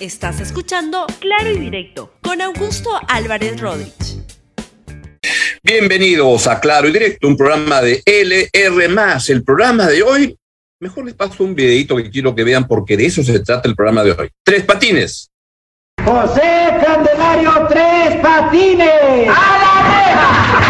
Estás escuchando Claro y Directo con Augusto Álvarez Rodríguez. Bienvenidos a Claro y Directo, un programa de LR. El programa de hoy, mejor les paso un videito que quiero que vean porque de eso se trata el programa de hoy. Tres patines. José Candelario Tres Patines. ¡A la ¿Qué,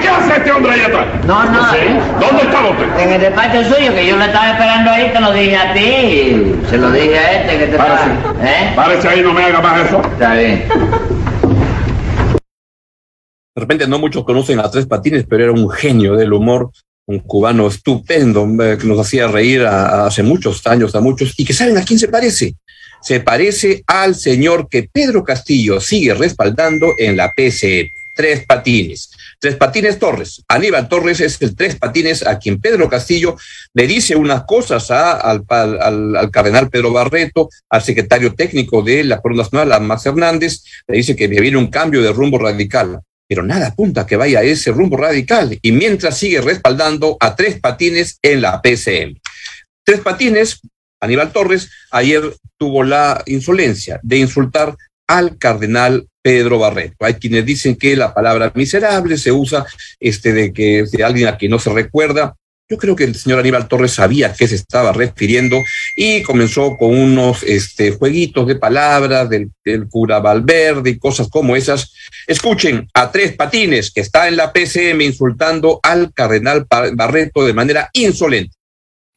qué hace este hombre ahí atrás? No, no. ¿Sí? ¿Dónde estaba usted? En el despacho suyo, que yo lo estaba esperando ahí, te lo dije a ti. Se lo dije a este que te Párese. pasa. ¿Eh? Párese ahí, no me haga más eso. Está bien. De repente no muchos conocen a Tres Patines, pero era un genio del humor, un cubano estupendo eh, que nos hacía reír a- a hace muchos años, a muchos, y que saben a quién se parece. Se parece al señor que Pedro Castillo sigue respaldando en la PCE. Tres Patines. Tres Patines Torres. Aníbal Torres es el Tres Patines a quien Pedro Castillo le dice unas cosas al, al- al- al cardenal Pedro Barreto, al secretario técnico de la Corona Nacional, a Max Hernández, le dice que viene un cambio de rumbo radical pero nada apunta que vaya a ese rumbo radical y mientras sigue respaldando a Tres Patines en la PCM. Tres Patines, Aníbal Torres, ayer tuvo la insolencia de insultar al cardenal Pedro Barreto. Hay quienes dicen que la palabra miserable se usa este, de que de alguien a quien no se recuerda. Yo creo que el señor Aníbal Torres sabía a qué se estaba refiriendo y comenzó con unos este, jueguitos de palabras del, cura Valverde y cosas como esas. Escuchen a Tres Patines, que está en la PCM insultando al cardenal Barreto de manera insolente.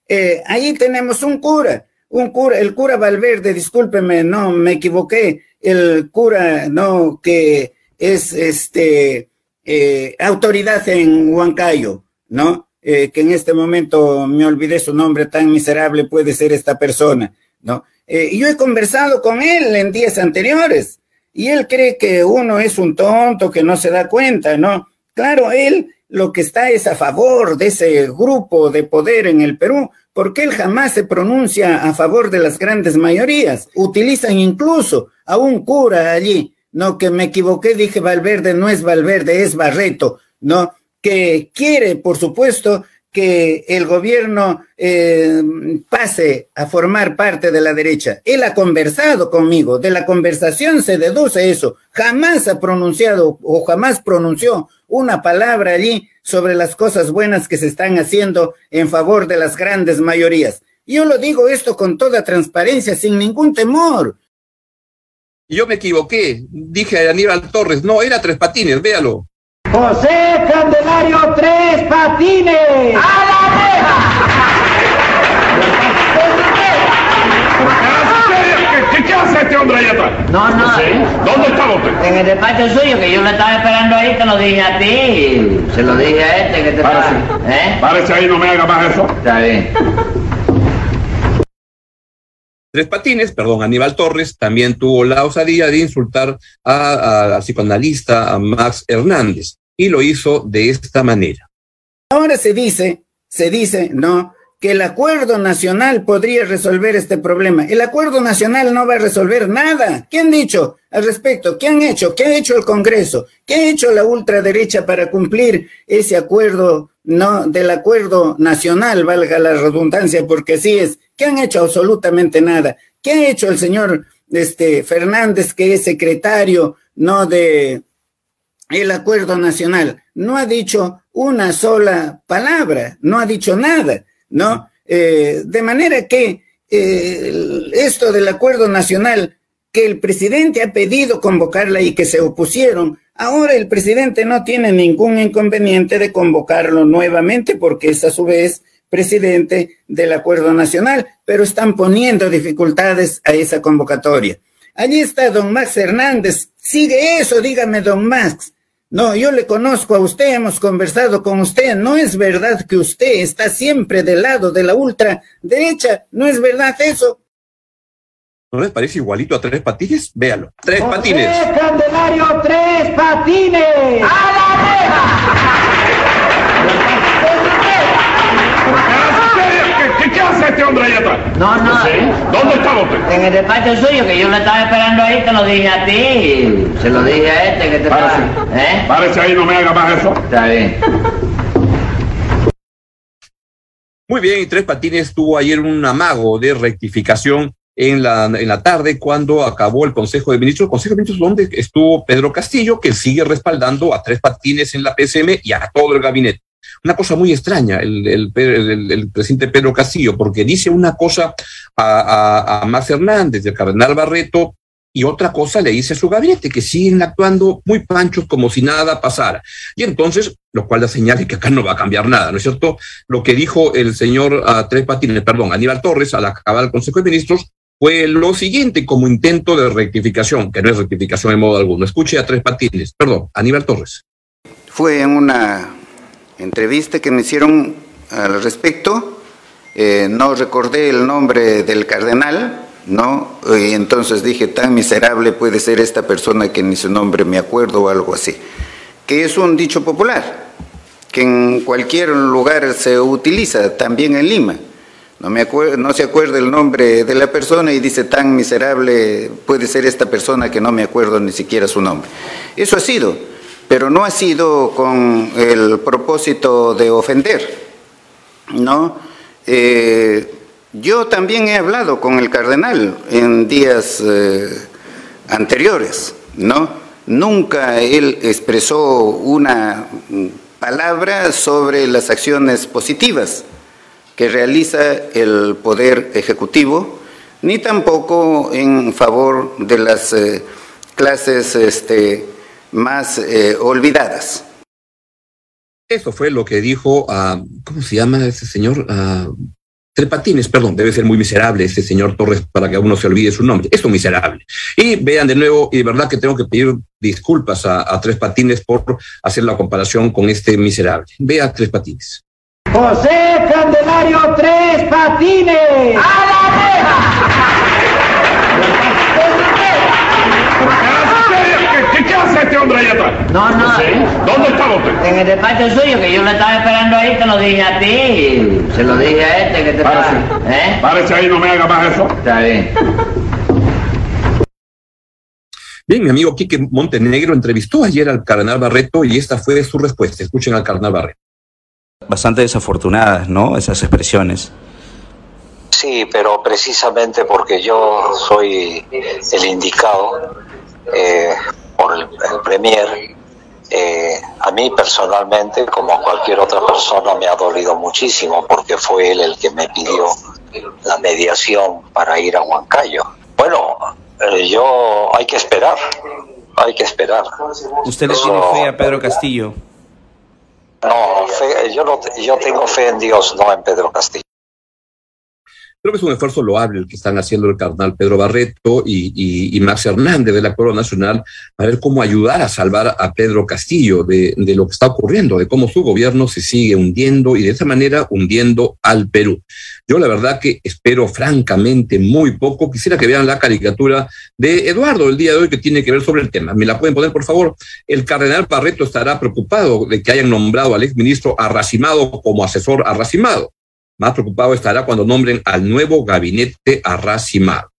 Eh, ahí tenemos un cura, un cura, el cura Valverde, discúlpeme, no, me equivoqué, el cura, no, que es este eh, autoridad en Huancayo, ¿no? Eh, que en este momento me olvidé su nombre tan miserable puede ser esta persona, ¿no? Eh, yo he conversado con él en días anteriores y él cree que uno es un tonto que no se da cuenta, ¿no? Claro, él lo que está es a favor de ese grupo de poder en el Perú, porque él jamás se pronuncia a favor de las grandes mayorías. Utilizan incluso a un cura allí, no que me equivoqué, dije Valverde, no es Valverde, es Barreto, no que quiere, por supuesto, que el gobierno eh, pase a formar parte de la derecha. Él ha conversado conmigo, de la conversación se deduce eso. Jamás ha pronunciado o jamás pronunció una palabra allí sobre las cosas buenas que se están haciendo en favor de las grandes mayorías. Yo lo digo esto con toda transparencia, sin ningún temor. Yo me equivoqué, dije a Aníbal Torres, no, era Tres Patines, véalo. José Candelario Tres Patines. ¡A ¿Qué, qué, qué hace este hombre atrás? No, no. ¿Sí? ¿Dónde estaba usted? En el despacho suyo, que yo lo estaba esperando ahí, te lo dije a ti. Se lo dije a este que te Párese. pasa. ¿Eh? Párese ahí, no me haga más eso. Está bien. Tres Patines, perdón, Aníbal Torres, también tuvo la osadía de insultar a- a- al psicoanalista a Max Hernández y lo hizo de esta manera. Ahora se dice, se dice, no, que el acuerdo nacional podría resolver este problema. El acuerdo nacional no va a resolver nada. ¿Qué han dicho al respecto? ¿Qué han hecho? ¿Qué ha hecho el Congreso? ¿Qué ha hecho la ultraderecha para cumplir ese acuerdo, no, del acuerdo nacional, valga la redundancia, porque así es? ¿Qué han hecho? Absolutamente nada. ¿Qué ha hecho el señor este, Fernández, que es secretario, no, de, el acuerdo nacional. No ha dicho una sola palabra, no ha dicho nada, ¿no? Eh, de manera que eh, esto del acuerdo nacional, que el presidente ha pedido convocarla y que se opusieron, ahora el presidente no tiene ningún inconveniente de convocarlo nuevamente porque es a su vez presidente del acuerdo nacional, pero están poniendo dificultades a esa convocatoria. Allí está don Max Hernández. Sigue eso, dígame, don Max. No, yo le conozco a usted, hemos conversado con usted. No es verdad que usted está siempre del lado de la ultraderecha. No es verdad eso. ¿No les parece igualito a Tres Patines? Véalo. Tres Patines. Candelario Tres Patines. ¿Qué, qué, qué hace este hombre ahí atrás? No, no. ¿Sí? ¿Dónde estaba usted? En el despacho suyo, que yo lo estaba esperando ahí, te lo dije a ti. Se lo dije a este que te Párese. pasa. ¿Eh? Párese ahí, no me haga más eso. Está bien. Muy bien, y Tres Patines tuvo ayer un amago de rectificación en la, en la tarde cuando acabó el Consejo de Ministros, el Consejo de Ministros donde estuvo Pedro Castillo, que sigue respaldando a Tres Patines en la PSM y a todo el gabinete. Una cosa muy extraña el, el, el, el presidente Pedro Castillo, porque dice una cosa a, a, a Hernández, del cardenal Barreto, y otra cosa le dice a su gabinete, que siguen actuando muy panchos como si nada pasara. Y entonces, lo cual da señal que acá no va a cambiar nada, ¿no es cierto? Lo que dijo el señor uh, Tres Patines, perdón, Aníbal Torres, al acabar el Consejo de Ministros, fue lo siguiente como intento de rectificación, que no es rectificación en modo alguno. Escuche a Tres Patines, perdón, Aníbal Torres. Fue en una entrevista que me hicieron al respecto, eh, no recordé el nombre del cardenal, ¿no? Y entonces dije, tan miserable puede ser esta persona que ni su nombre me acuerdo o algo así. Que es un dicho popular, que en cualquier lugar se utiliza, también en Lima. No, me acuerdo, no se acuerda el nombre de la persona y dice, tan miserable puede ser esta persona que no me acuerdo ni siquiera su nombre. Eso ha sido, pero no ha sido con el propósito de ofender, ¿no? Eh, yo también he hablado con el cardenal en días eh, anteriores, ¿no? Nunca él expresó una palabra sobre las acciones positivas que realiza el Poder Ejecutivo, ni tampoco en favor de las eh, clases este, más eh, olvidadas. Eso fue lo que dijo, uh, ¿cómo se llama ese señor? Uh, Tres Patines, perdón, debe ser muy miserable este señor Torres para que a uno se olvide su nombre. Es un miserable. Y vean de nuevo, y de verdad que tengo que pedir disculpas a, a Tres Patines por hacer la comparación con este miserable. Vea Tres Patines. José Candelario Tres Patines. ¡A la ¿Qué, ¿Qué hace este hombre ahí atrás? No, no. ¿Sí? ¿Dónde estaba usted? En el despacho suyo, que yo lo estaba esperando ahí, te lo dije a ti. Se lo dije a este que te Párese. ¿Eh? Párese ahí, no me haga más eso. Está bien. Bien, mi amigo Quique Montenegro entrevistó ayer al cardenal Barreto y esta fue su respuesta. Escuchen al cardenal Barreto. Bastante desafortunadas, ¿no? Esas expresiones. Sí, pero precisamente porque yo soy el indicado eh, el, Premier, eh, a mí personalmente, como a cualquier otra persona, me ha dolido muchísimo porque fue él el que me pidió la mediación para ir a Huancayo. Bueno, eh, yo hay que esperar, hay que esperar. ¿Usted le Eso- tiene fe a Pedro Castillo? No, fe- yo, no, yo tengo fe en Dios, no en Pedro Castillo. Creo que es un esfuerzo loable el que están haciendo el cardenal Pedro Barreto y, Max Hernández de la Corona Nacional a ver cómo ayudar a salvar a Pedro Castillo de, de lo que está ocurriendo, de cómo su gobierno se sigue hundiendo y de esa manera hundiendo al Perú. Yo la verdad que espero francamente muy poco. Quisiera que vean la caricatura de Eduardo el día de hoy que tiene que ver sobre el tema. ¿Me la pueden poner, por favor? El cardenal Barreto estará preocupado de que hayan nombrado al exministro Arracimado como asesor Arracimado. Más preocupado estará cuando nombren al nuevo gabinete Arracimado.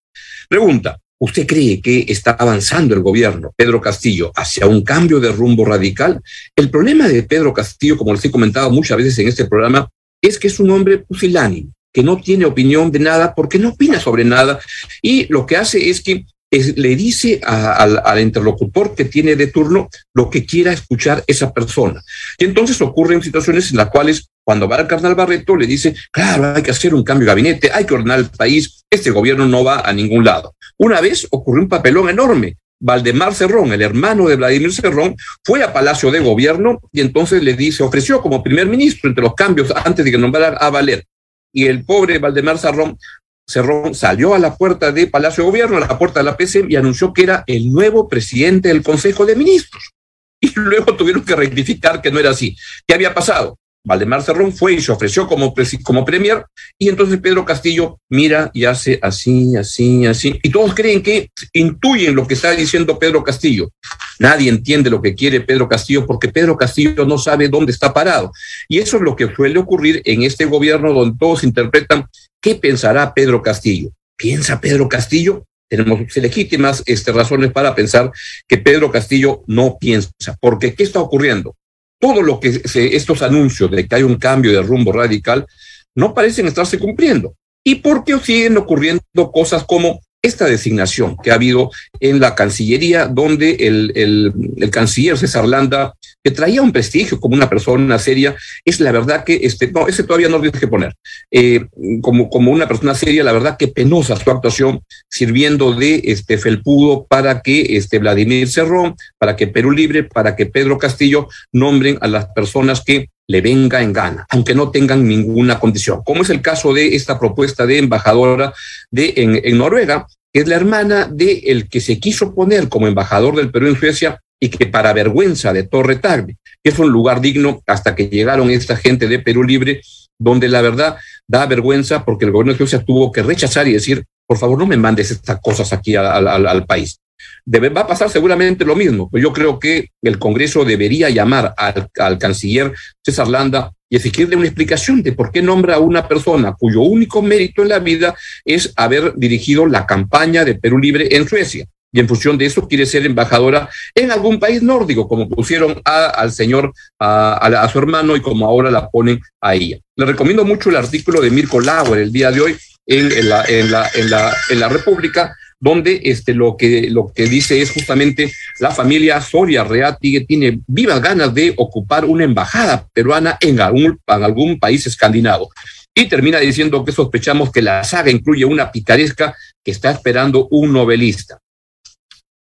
Pregunta, ¿usted cree que está avanzando el gobierno, Pedro Castillo, hacia un cambio de rumbo radical? El problema de Pedro Castillo, como les he comentado muchas veces en este programa, es que es un hombre pusilánime, que no tiene opinión de nada porque no opina sobre nada y lo que hace es que le dice a, al, interlocutor que tiene de turno lo que quiera escuchar esa persona. Y entonces ocurren situaciones en las cuales cuando va al carnal Barreto le dice, claro, hay que hacer un cambio de gabinete, hay que ordenar el país, este gobierno no va a ningún lado. Una vez ocurrió un papelón enorme. Valdemar Cerrón, el hermano de Vladimir Cerrón, fue a Palacio de Gobierno y entonces le dice, ofreció como primer ministro entre los cambios antes de que nombrara a Valer. Y el pobre Valdemar Cerrón Cerrón salió a la puerta de Palacio de Gobierno, a la puerta de la PC, y anunció que era el nuevo presidente del Consejo de Ministros. Y luego tuvieron que rectificar que no era así. ¿Qué había pasado? Valdemar Cerrón fue y se ofreció como, como premier, y entonces Pedro Castillo mira y hace así, así, así, y todos creen que intuyen lo que está diciendo Pedro Castillo. Nadie entiende lo que quiere Pedro Castillo porque Pedro Castillo no sabe dónde está parado. Y eso es lo que suele ocurrir en este gobierno donde todos interpretan qué pensará Pedro Castillo. ¿Piensa Pedro Castillo? Tenemos legítimas este, razones para pensar que Pedro Castillo no piensa, porque ¿qué está ocurriendo? Todo lo que se, estos anuncios de que hay un cambio de rumbo radical no parecen estarse cumpliendo. ¿Y por qué siguen ocurriendo cosas como esta designación que ha habido en la Cancillería, donde el, el, canciller César Landa, que traía un prestigio como una persona seria, es la verdad que, este, no, ese todavía no lo que poner, eh, como, como una persona seria, la verdad que penosa su actuación, sirviendo de este felpudo para que este Vladimir Cerrón, para que Perú Libre, para que Pedro Castillo nombren a las personas que le venga en gana, aunque no tengan ninguna condición, como es el caso de esta propuesta de embajadora de, en, en Noruega, que es la hermana de el que se quiso poner como embajador del Perú en Suecia y que para vergüenza de Torre Tagbe, que es un lugar digno hasta que llegaron esta gente de Perú Libre, donde la verdad da vergüenza porque el gobierno de Suecia tuvo que rechazar y decir, por favor, no me mandes estas cosas aquí al, país va a pasar seguramente lo mismo. Pues yo creo que el Congreso debería llamar al, al, canciller César Landa y exigirle una explicación de por qué nombra a una persona cuyo único mérito en la vida es haber dirigido la campaña de Perú Libre en Suecia. Y en función de eso quiere ser embajadora en algún país nórdico, como pusieron al señor, a, su hermano y como ahora la ponen a ella. Le recomiendo mucho el artículo de Mirko Lauer el día de hoy en, la, República, donde este, lo, que, lo que dice es justamente la familia Soria Reati tiene vivas ganas de ocupar una embajada peruana en algún país escandinavo. Y termina diciendo que sospechamos que la saga incluye una picaresca que está esperando un novelista.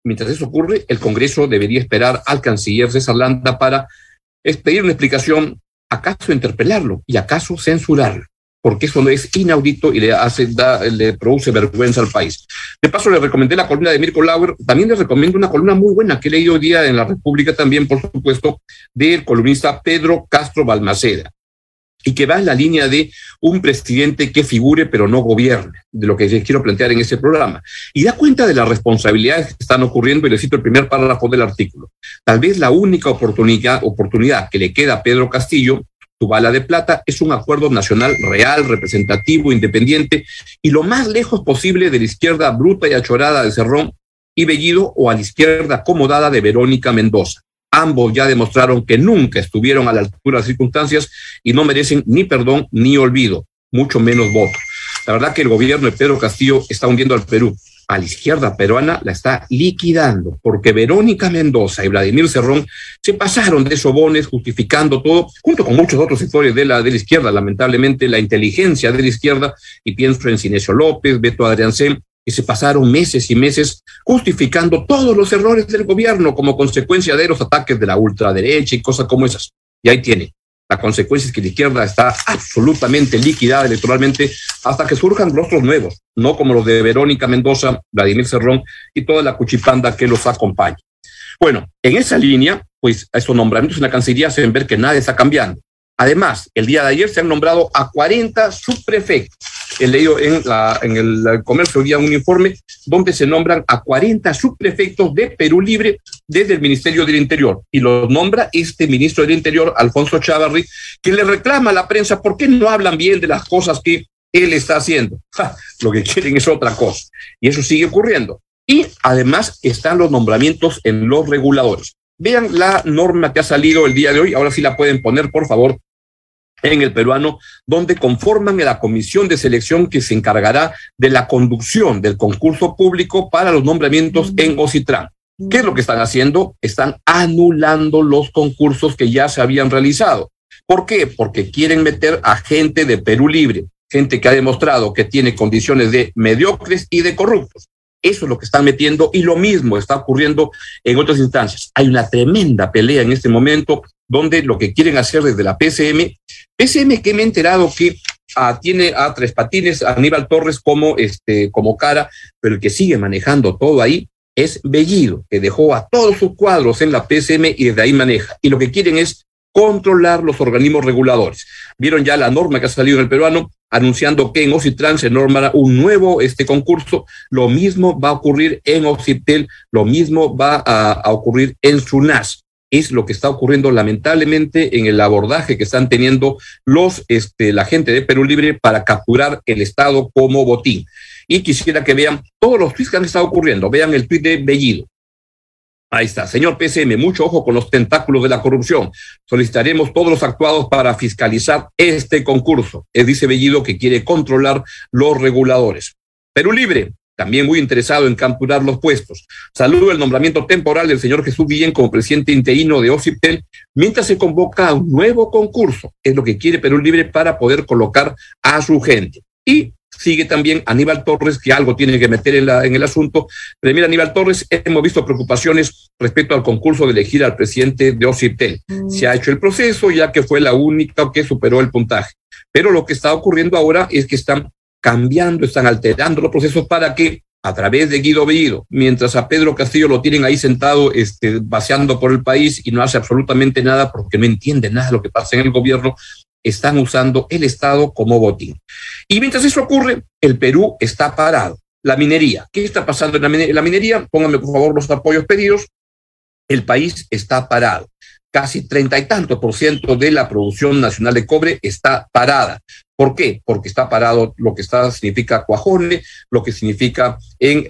Mientras eso ocurre, el Congreso debería esperar al canciller César Landa para pedir una explicación, acaso interpelarlo y acaso censurarlo porque eso no es inaudito y le hace, da, le produce vergüenza al país. De paso, le recomendé la columna de Mirko Lauer, también le recomiendo una columna muy buena que he leído hoy día en la República también, por supuesto, del columnista Pedro Castro Balmaceda, y que va en la línea de un presidente que figure pero no gobierne, de lo que quiero plantear en este programa. Y da cuenta de las responsabilidades que están ocurriendo, y le cito el primer párrafo del artículo. Tal vez la única oportunidad, oportunidad que le queda a Pedro Castillo tu bala de plata es un acuerdo nacional real, representativo, independiente y lo más lejos posible de la izquierda bruta y achorada de Cerrón y Bellido o a la izquierda acomodada de Verónica Mendoza. Ambos ya demostraron que nunca estuvieron a la altura de las circunstancias y no merecen ni perdón ni olvido, mucho menos voto. La verdad que el gobierno de Pedro Castillo está hundiendo al Perú a la izquierda peruana la está liquidando, porque Verónica Mendoza y Vladimir Cerrón se pasaron de sobones justificando todo, junto con muchos otros sectores de la, de la izquierda, lamentablemente la inteligencia de la izquierda, y pienso en Cinesio López, Beto Adriancén, que se pasaron meses y meses justificando todos los errores del gobierno como consecuencia de los ataques de la ultraderecha y cosas como esas. Y ahí tiene, la consecuencia es que la izquierda está absolutamente liquidada electoralmente hasta que surjan rostros nuevos, no como los de Verónica Mendoza, Vladimir Cerrón y toda la cuchipanda que los acompaña. Bueno, en esa línea, pues estos nombramientos en la Cancillería se ven ver que nada está cambiando. Además, el día de ayer se han nombrado a 40 subprefectos. He leído en, el comercio día un informe donde se nombran a 40 subprefectos de Perú Libre desde el Ministerio del Interior. Y los nombra este ministro del Interior, Alfonso Chávarri, que le reclama a la prensa por qué no hablan bien de las cosas que él está haciendo. lo que quieren es otra cosa. Y eso sigue ocurriendo. Y además están los nombramientos en los reguladores. Vean la norma que ha salido el día de hoy, ahora sí la pueden poner, por favor, en el peruano, donde conforman la comisión de selección que se encargará de la conducción del concurso público para los nombramientos en Ocitran. ¿Qué es lo que están haciendo? Están anulando los concursos que ya se habían realizado. ¿Por qué? Porque quieren meter a gente de Perú Libre, gente que ha demostrado que tiene condiciones de mediocres y de corruptos. Eso es lo que están metiendo y lo mismo está ocurriendo en otras instancias. Hay una tremenda pelea en este momento donde lo que quieren hacer desde la PCM, PCM que me he enterado que ah, tiene a Tres Patines, a Aníbal Torres como, este, como cara, pero el que sigue manejando todo ahí es Bellido, que dejó a todos sus cuadros en la PCM y desde ahí maneja. Y lo que quieren es controlar los organismos reguladores. Vieron ya la norma que ha salido en el peruano, anunciando que en Ocitran se normará un nuevo este concurso. Lo mismo va a ocurrir en Occitel, lo mismo va a, a ocurrir en SUNAS. Es lo que está ocurriendo lamentablemente en el abordaje que están teniendo los, este, la gente de Perú Libre para capturar el Estado como botín. Y quisiera que vean todos los tweets que han estado ocurriendo. Vean el tweet de Bellido. Ahí está. Señor PCM, mucho ojo con los tentáculos de la corrupción. Solicitaremos todos los actuados para fiscalizar este concurso. Es dice Bellido que quiere controlar los reguladores. Perú Libre, también muy interesado en capturar los puestos. Saludo el nombramiento temporal del señor Jesús Guillén como presidente interino de OCIPTEL, mientras se convoca a un nuevo concurso. Es lo que quiere Perú Libre para poder colocar a su gente. Y sigue también Aníbal Torres, que algo tiene que meter en, la, en el asunto. Pero mira, Aníbal Torres, hemos visto preocupaciones respecto al concurso de elegir al presidente de OCIPTEL. Mm. Se ha hecho el proceso, ya que fue la única que superó el puntaje. Pero lo que está ocurriendo ahora es que están cambiando, están alterando los procesos para que a través de Guido Bellido, mientras a Pedro Castillo lo tienen ahí sentado, este, vaciando por el país y no hace absolutamente nada porque no entiende nada de lo que pasa en el gobierno, están usando el Estado como botín. Y mientras eso ocurre, el Perú está parado. La minería. ¿Qué está pasando en la minería? La minería, pónganme por favor los apoyos pedidos. El país está parado. Casi treinta y tantos por ciento de la producción nacional de cobre está parada. ¿Por qué? Porque está parado lo que está, significa Cuajone, lo que significa en,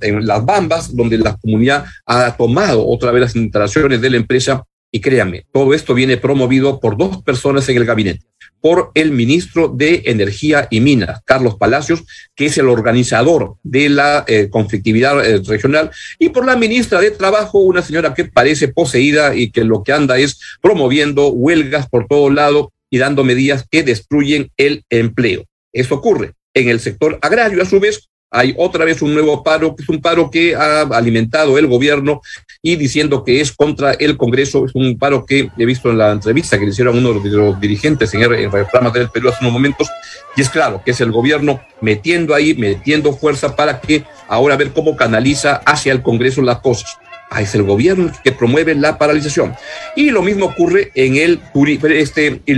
en las Bambas, donde la comunidad ha tomado otra vez las instalaciones de la empresa. Y créanme, todo esto viene promovido por dos personas en el gabinete por el ministro de Energía y Minas, Carlos Palacios, que es el organizador de la eh, conflictividad eh, regional, y por la ministra de Trabajo, una señora que parece poseída y que lo que anda es promoviendo huelgas por todo lado y dando medidas que destruyen el empleo. Eso ocurre en el sector agrario, a su vez, hay otra vez un nuevo paro, que es un paro que ha alimentado el gobierno y diciendo que es contra el Congreso. Es un paro que he visto en la entrevista que le hicieron uno de los dirigentes en, el, programa del Perú hace unos momentos. Y es claro que es el gobierno metiendo ahí, metiendo fuerza para que ahora ver cómo canaliza hacia el Congreso las cosas. Es el gobierno que promueve la paralización. Y lo mismo ocurre en el, este, y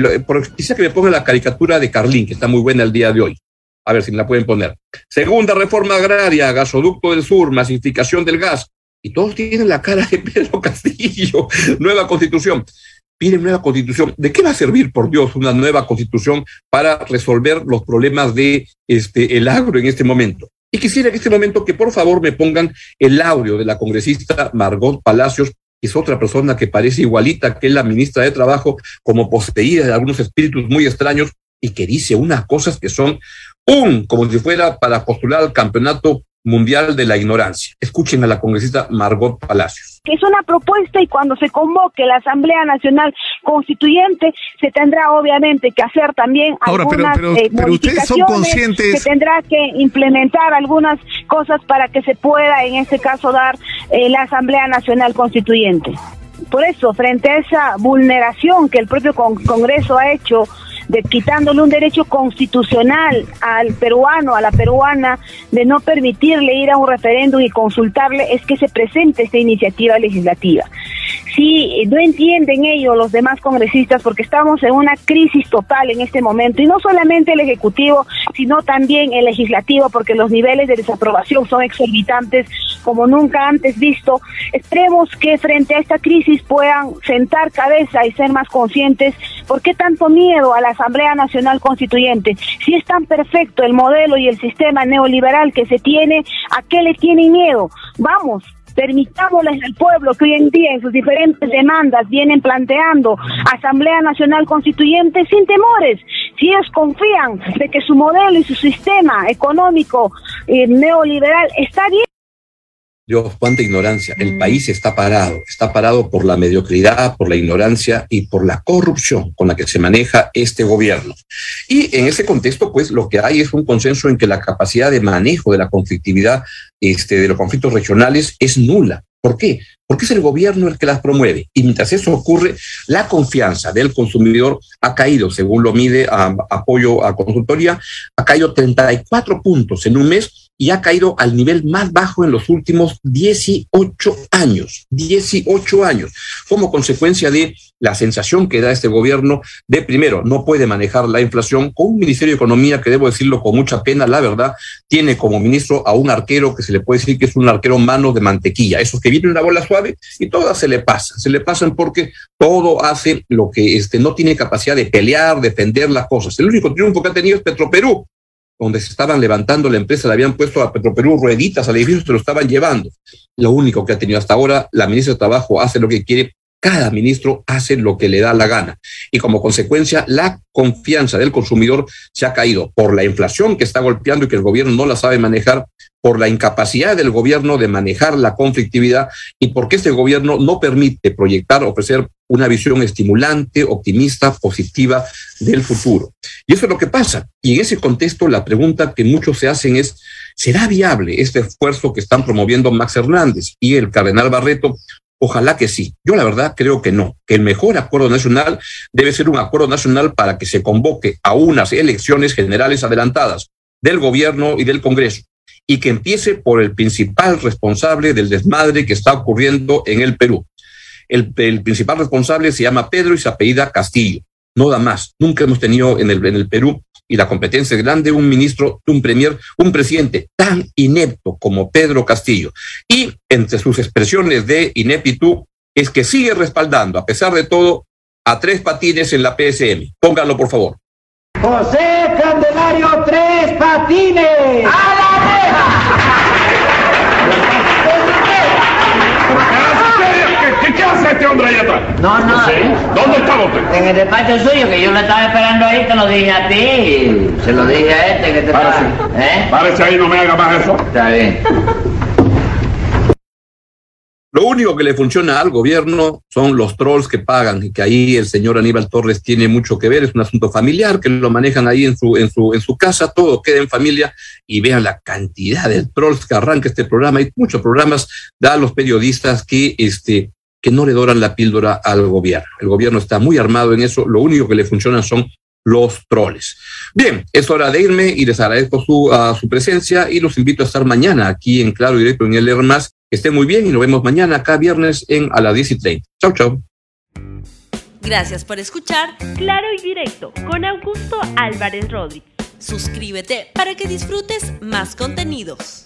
quizá que me ponga la caricatura de Carlín, que está muy buena el día de hoy. A ver si me la pueden poner. Segunda reforma agraria, gasoducto del sur, masificación del gas. Y todos tienen la cara de Pedro Castillo. Nueva constitución. Piden nueva constitución. ¿De qué va a servir, por Dios, una nueva constitución para resolver los problemas de este, el agro en este momento? Y quisiera en este momento que por favor me pongan el audio de la congresista Margot Palacios, que es otra persona que parece igualita que la ministra de Trabajo, como poseída de algunos espíritus muy extraños y que dice unas cosas que son un, como si fuera para postular al campeonato mundial de la ignorancia. Escuchen a la congresista Margot Palacios. Que es una propuesta y cuando se convoque la Asamblea Nacional Constituyente se tendrá obviamente que hacer también algunas eh, modificaciones, se tendrá que implementar algunas cosas para que se pueda en este caso dar eh, la Asamblea Nacional Constituyente. Por eso, frente a esa vulneración que el propio Congreso ha hecho de quitándole un derecho constitucional al peruano, a la peruana, de no permitirle ir a un referéndum y consultarle, es que se presente esta iniciativa legislativa. Si no entienden ello los demás congresistas, porque estamos en una crisis total en este momento, y no solamente el Ejecutivo, sino también el Legislativo, porque los niveles de desaprobación son exorbitantes como nunca antes visto. Esperemos que frente a esta crisis puedan sentar cabeza y ser más conscientes. ¿Por qué tanto miedo a la Asamblea Nacional Constituyente? Si es tan perfecto el modelo y el sistema neoliberal que se tiene, ¿a qué le tienen miedo? Vamos, permitámosles al pueblo que hoy en día en sus diferentes demandas vienen planteando Asamblea Nacional Constituyente sin temores. Si ellos confían de que su modelo y su sistema económico eh, neoliberal está bien, Dios, cuánta ignorancia. El mm. país está parado, está parado por la mediocridad, por la ignorancia y por la corrupción con la que se maneja este gobierno. Y en ese contexto, pues lo que hay es un consenso en que la capacidad de manejo de la conflictividad, este, de los conflictos regionales es nula. ¿Por qué? Porque es el gobierno el que las promueve. Y mientras eso ocurre, la confianza del consumidor ha caído, según lo mide a, apoyo a consultoría, ha caído 34 puntos en un mes y ha caído al nivel más bajo en los últimos 18 años, 18 años, como consecuencia de la sensación que da este gobierno de, primero, no puede manejar la inflación con un Ministerio de Economía que, debo decirlo con mucha pena, la verdad, tiene como ministro a un arquero que se le puede decir que es un arquero mano de mantequilla, esos que vienen una bola suave y todas se le pasan, se le pasan porque todo hace lo que este, no tiene capacidad de pelear, defender las cosas. El único triunfo que ha tenido es Petroperú, donde se estaban levantando la empresa, le habían puesto a Petroperú rueditas al edificio, se lo estaban llevando. Lo único que ha tenido hasta ahora, la ministra de Trabajo hace lo que quiere, cada ministro hace lo que le da la gana. Y como consecuencia, la confianza del consumidor se ha caído por la inflación que está golpeando y que el gobierno no la sabe manejar, por la incapacidad del gobierno de manejar la conflictividad y porque este gobierno no permite proyectar, ofrecer una visión estimulante, optimista, positiva del futuro. Y eso es lo que pasa. Y en ese contexto, la pregunta que muchos se hacen es, ¿será viable este esfuerzo que están promoviendo Max Hernández y el cardenal Barreto Ojalá que sí. Yo la verdad creo que no, que el mejor acuerdo nacional debe ser un acuerdo nacional para que se convoque a unas elecciones generales adelantadas del gobierno y del Congreso y que empiece por el principal responsable del desmadre que está ocurriendo en el Perú. El, principal responsable se llama Pedro y se apellida Castillo. No da más. Nunca hemos tenido en el, en el Perú y la competencia es grande, un ministro, un premier, un presidente tan inepto como Pedro Castillo. Y entre sus expresiones de ineptitud es que sigue respaldando, a pesar de todo, a tres patines en la PSM. Pónganlo, por favor. José Candelario Tres Patines. ¡A este hombre ahí atrás? No, no. ¿Dónde estaba usted? En el despacho suyo, que yo lo estaba esperando ahí, te lo dije a ti. Se lo dije a este que te Párese. estaba... ¿Eh? Párese ahí, no me haga más eso. Está bien. Lo único que le funciona al gobierno son los trolls que pagan y que ahí el señor Aníbal Torres tiene mucho que ver, es un asunto familiar que lo manejan ahí en su, en su, en su casa, todo queda en familia y vean la cantidad de trolls que arranca este programa. Hay muchos programas da a los periodistas que, este, que no le doran la píldora al gobierno. El gobierno está muy armado en eso, lo único que le funciona son los troles. Bien, es hora de irme y les agradezco su, su presencia y los invito a estar mañana aquí en Claro y Directo en el Más. Que estén muy bien y nos vemos mañana acá viernes en a las 10 y 30. Chau, chau. Gracias por escuchar Claro y Directo con Augusto Álvarez Rodríguez. Suscríbete para que disfrutes más contenidos.